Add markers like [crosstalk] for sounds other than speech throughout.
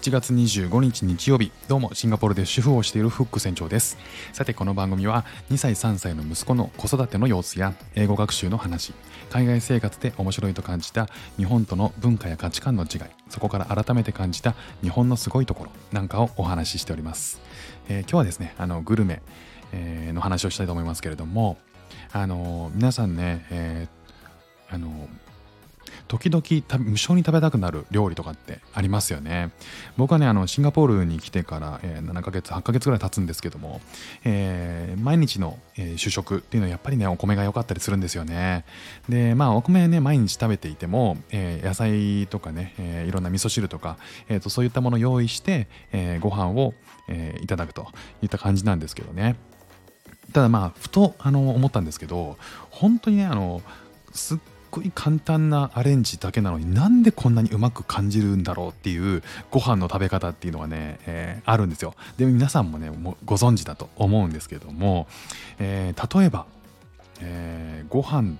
7月25日日曜日。どうもシンガポールで主婦をしているフック船長です。さてこの番組は2歳3歳の息子の子育ての様子や英語学習の話海外生活で面白いと感じた日本との文化や価値観の違いそこから改めて感じた日本のすごいところなんかをお話ししております、えー、今日はですねあのグルメ、の話をしたいと思いますけれどもあの皆さんね、えー、あの時々無性に食べたくなる料理とかってありますよね。僕はねあのシンガポールに来てから、えー、7ヶ月8ヶ月ぐらい経つんですけども、えー、毎日の、えー、主食っていうのはやっぱりねお米が良かったりするんですよね。でまあお米ね毎日食べていても、えー、野菜とかね、えー、いろんな味噌汁とか、えーと、そういったものを用意して、えー、ご飯を、えー、いただくといった感じなんですけどね。ただまあふとあの思ったんですけど本当にねあのすっごい簡単なアレンジだけなのになんでこんなにうまく感じるんだろうっていうご飯の食べ方っていうのがね、えー、あるんですよ。で皆さんもねもご存知だと思うんですけども、えー、例えば、えー、ご飯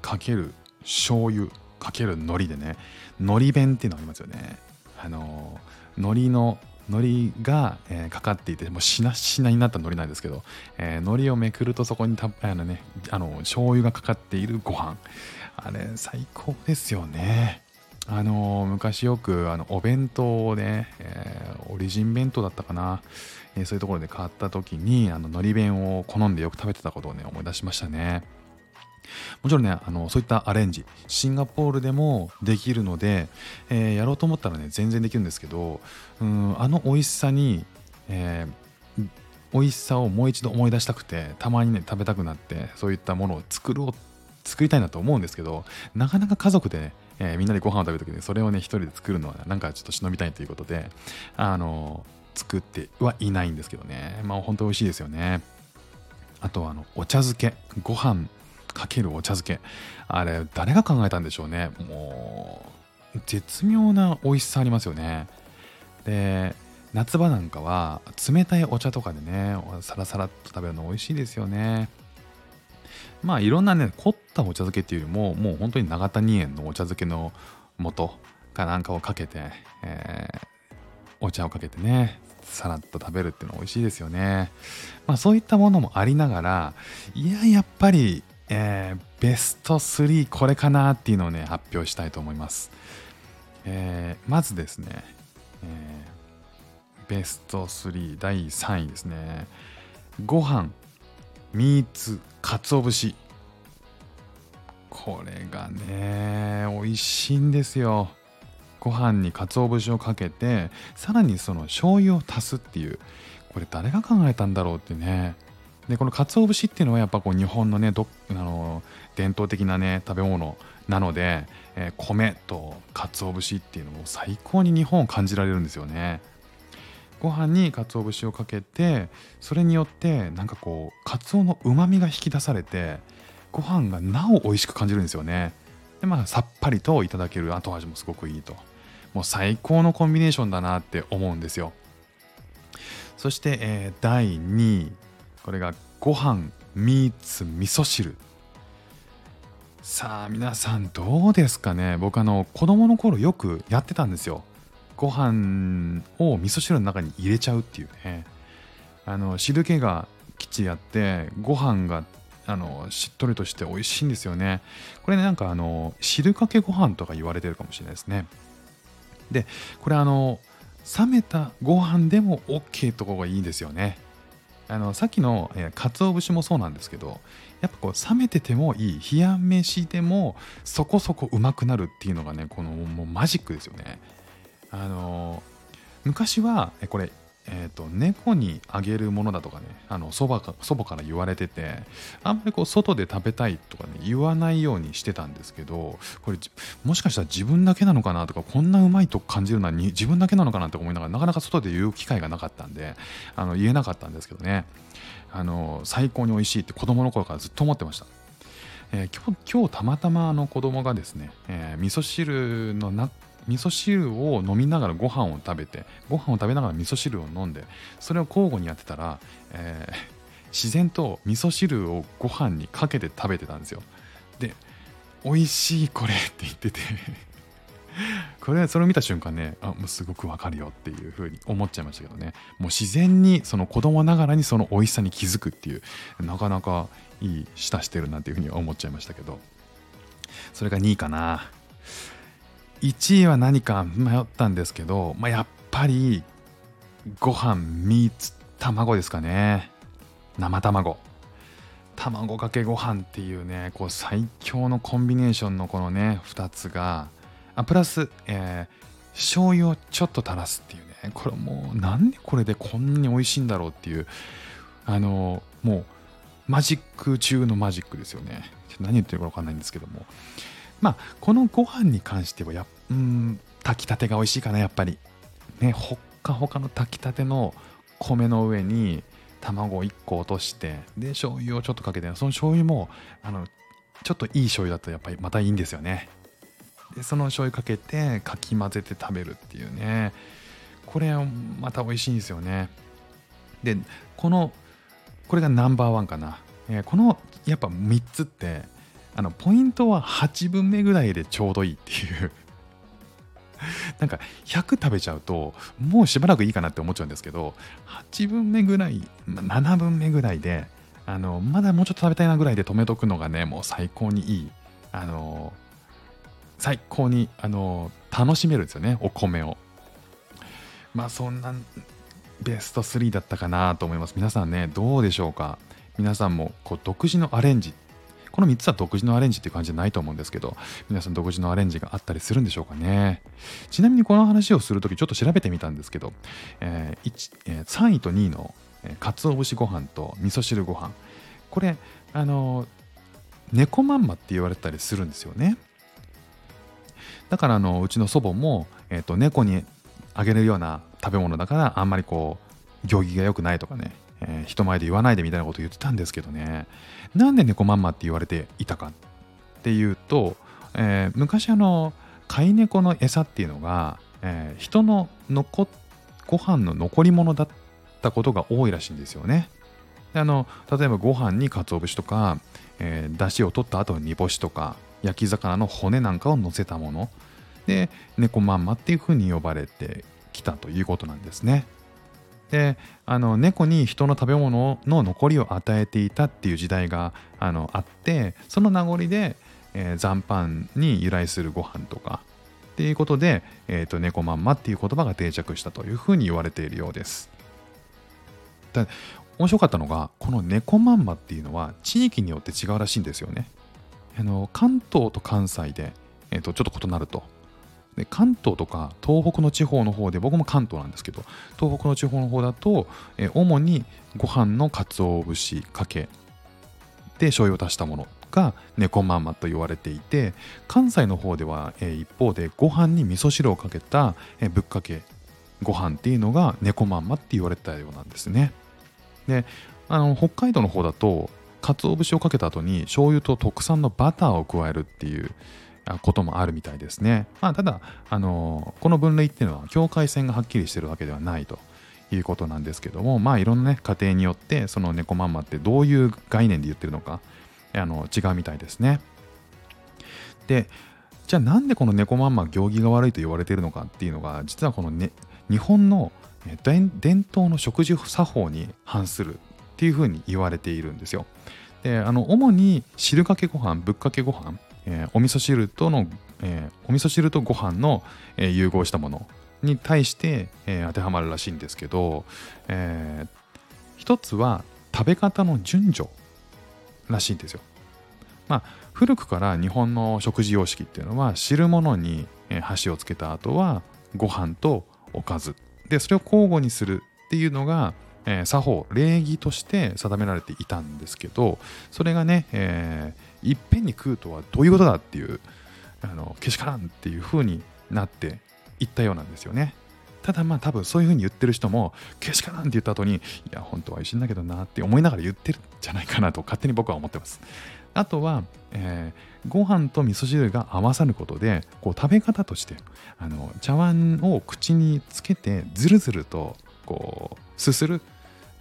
かける醤油かける海苔でね海苔弁っていうのありますよね。あの海苔の海苔が、えー、かかっていてもうしなしなになった海苔なんですけど、えー、海苔をめくるとそこにたあのねあの醤油がかかっているご飯あれ最高ですよね。あの昔よくあのお弁当をね、えー、オリジン弁当だったかな、えー、そういうところで買った時にあの海苔弁を好んでよく食べてたことをね思い出しましたね。もちろんねあのそういったアレンジシンガポールでもできるので、えー、やろうと思ったらね全然できるんですけどうんあの美味しさに、えー、美味しさをもう一度思い出したくてたまにね食べたくなってそういったものを作ろう作りたいなと思うんですけどなかなか家族でね、えー、みんなでご飯を食べる時にそれをね一人で作るのはなんかちょっと忍びたいということであの作ってはいないんですけどね。まあ本当美味しいですよね。あとはあのお茶漬け。ご飯かけるお茶漬け。あれ誰が考えたんでしょうね。もう絶妙な美味しさありますよね。で夏場なんかは冷たいお茶とかでねサラサラっと食べるの美味しいですよね。まあいろんなね凝ったお茶漬けっていうよりももう本当に長谷園のお茶漬けの素かなんかをかけて、えー、お茶をかけてねさらっと食べるっていうの美味しいですよね。まあそういったものもありながらいややっぱり、えー、ベスト3これかなっていうのをね発表したいと思います、えー、まずですね、えー、ベスト3第3位ですね。ご飯。ミーツ鰹節。これがね美味しいんですよ。ご飯に鰹節をかけてさらにその醤油を足すっていう。これ誰が考えたんだろうってね。でこの鰹節っていうのはやっぱこう日本のねどあの伝統的なね食べ物なので、えー、米と鰹節っていうのも最高に日本を感じられるんですよね。ご飯に鰹節をかけてそれによってなんかこう鰹のうまみが引き出されてご飯がなお美味しく感じるんですよね。でまあさっぱりといただける後味もすごくいいと。もう最高のコンビネーションだなって思うんですよ。そして、えー、第2位これがご飯ミーツ味噌汁。さあ皆さんどうですかね。僕あの子供の頃よくやってたんですよ。ご飯を味噌汁の中に入れちゃうっていうね。あの汁気がきっちりあってご飯があのしっとりとして美味しいんですよね。これねなんかあの汁かけご飯とか言われてるかもしれないですね。でこれあの冷めたご飯でも OK とこがいいんですよね。あのさっきの、えー、鰹節もそうなんですけどやっぱこう冷めててもいい冷や飯でもそこそこうまくなるっていうのがねこのもうマジックですよね。あの昔はこれえーと、猫にあげるものだとかねあの祖母か祖母から言われててあんまりこう外で食べたいとかね言わないようにしてたんですけどこれもしかしたら自分だけなのかなとかこんなうまいと感じるのは自分だけなのかなって思いながらなかなか外で言う機会がなかったんであの言えなかったんですけどねあの最高に美味しいって子供の頃からずっと思ってました。えー、今日たまたまあの子供がですね、えー、味噌汁のな味噌汁を飲みながらご飯を食べてご飯を食べながら味噌汁を飲んでそれを交互にやってたら、えー、自然と味噌汁をご飯にかけて食べてたんですよ。で美味しいこれって言ってて [laughs] これそれを見た瞬間ねあもうすごくわかるよっていうふうに思っちゃいましたけどね。もう自然にその子供ながらにその美味しさに気づくっていうなかなかいい舌してるなっていうふうに思っちゃいましたけど。それが2位かな。1位は何か迷ったんですけど、まあ、やっぱりご飯3つ卵ですかね。生卵。卵かけご飯っていうねこう最強のコンビネーションのこのね2つがあプラス、えー、醤油をちょっと垂らすっていうね。これもうなんでこれでこんなに美味しいんだろうっていうあのもうマジック中のマジックですよね。何言ってるか分かんないんですけども。まあこのご飯に関してはやうん炊きたてが美味しいかなやっぱり。ねほっかほかの炊きたての米の上に卵を1個落としてで醤油をちょっとかけてその醤油もあのちょっといい醤油だとやっぱりまたいいんですよね。でその醤油かけてかき混ぜて食べるっていうね。これまた美味しいんですよね。でこのこれがナンバーワンかな、えー、このやっぱ3つってあのポイントは8分目ぐらいでちょうどいいっていう。[laughs] なんか100食べちゃうともうしばらくいいかなって思っちゃうんですけど8分目ぐらい7分目ぐらいであのまだもうちょっと食べたいなぐらいで止めとくのがねもう最高にいい。あの最高にあの楽しめるんですよねお米を。まあそんなベスト3だったかなと思います。皆さんねどうでしょうか？皆さんもこう独自のアレンジこの3つは独自のアレンジっていう感じじゃないと思うんですけど、皆さん独自のアレンジがあったりするんでしょうかね。ちなみにこの話をするときちょっと調べてみたんですけど、えーえー、3位と2位の、えー、鰹節ご飯と味噌汁ご飯これ、あのー、猫まんまって言われたりするんですよね。だからあのうちの祖母も、えーと、猫にあげるような食べ物だからあんまりこう行儀が良くないとかねえー、人前で言わないでみたいなこと言ってたんですけどねなんで猫まんまって言われていたかっていうと、えー、昔あの飼い猫の餌っていうのが、えー、人の残ご飯の残り物だったことが多いらしいんですよね。あの例えばご飯に鰹節とか、えー、出汁を取った後の煮干しとか焼き魚の骨なんかを乗せたもので猫まんまっていうふうに呼ばれてきたということなんですね。であの猫に人の食べ物の残りを与えていたっていう時代があのあってその名残で、えー、残飯に由来するご飯とかっていうことで、えーと、猫まんまっていう言葉が定着したというふうに言われているようです。だ面白かったのがこの猫まんまっていうのは地域によって違うらしいんですよね。あの関東と関西で、えーとちょっと異なると。で関東とか東北の地方の方で僕も関東なんですけど東北の地方の方だと、え主にご飯の鰹節かけで醤油を足したものが猫まんまと言われていて関西の方では、え一方でご飯に味噌汁をかけた、えぶっかけご飯っていうのが猫まんまって言われたようなんですね。であの北海道の方だと鰹節をかけた後に醤油と特産のバターを加えるっていうこともあるみたいですね。まあ、ただ、あのこの分類っていうのは境界線がはっきりしてるわけではないということなんですけども、まあ、いろんな、ね、家庭によってその猫まんまってどういう概念で言ってるのかあの違うみたいですね。でじゃあなんでこの猫まんま行儀が悪いと言われてるのかっていうのが実はこの、ね、日本の伝統の食事作法に反するっていうふうに言われているんですよ。であの主に汁かけご飯ぶっかけご飯えー、お味噌汁との、えー、お味噌汁とご飯の、えー、融合したものに対して、え当てはまるらしいんですけど、え一つは食べ方の順序らしいんですよ。まあ、古くから日本の食事様式っていうのは汁物に箸をつけた後はご飯とおかずでそれを交互にするっていうのがえー、作法礼儀として定められていたんですけどそれがね、えー、いっぺんに食うとはどういうことだっていうあのけしからんっていう風になっていったようなんですよね。ただまあ多分そういう風に言ってる人もけしからんって言った後にいや本当は美味しいんだけどなって思いながら言ってるんじゃないかなと勝手に僕は思ってます。あとは、えー、ご飯と味噌汁が合わさることでこう食べ方としてあの茶碗を口につけてずるずるとこうすする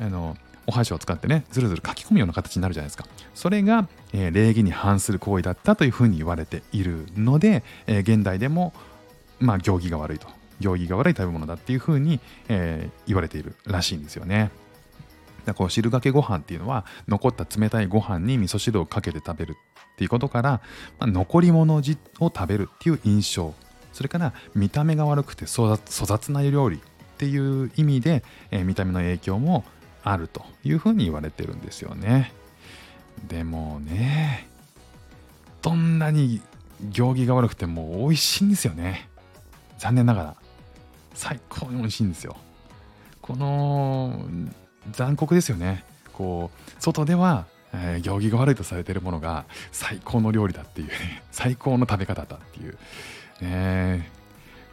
あのお箸を使ってねずるずる書き込むような形になるじゃないですか。それが、えー、礼儀に反する行為だったというふうに言われているので、えー、現代でもまあ行儀が悪いと。行儀が悪い食べ物だっていうふうに、えー、言われているらしいんですよね。だこう汁かけご飯っていうのは残った冷たいご飯に味噌汁をかけて食べるっていうことから、まあ、残り物を食べるっていう印象。それから見た目が悪くて粗雑な料理っていう意味で、えー、見た目の影響もあるというふうに言われてるんですよね。でもねどんなに行儀が悪くても美味しいんですよね。残念ながら。最高に美味しいんですよ。この残酷ですよね。こう外では、えー、行儀が悪いとされてるものが最高の料理だっていうね [laughs] 最高の食べ方だっていうね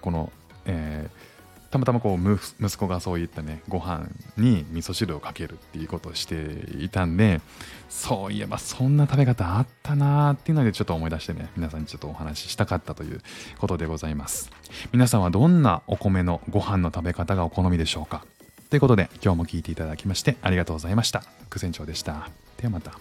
この、えーたまたまこう息子がそういったねご飯に味噌汁をかけるっていうことをしていたんでそういえばそんな食べ方あったなーっていうのでちょっと思い出してね皆さんにちょっとお話ししたかったということでございます。皆さんはどんなお米のご飯の食べ方がお好みでしょうか？ということで今日も聞いていただきましてありがとうございました。副船長でした。ではまた。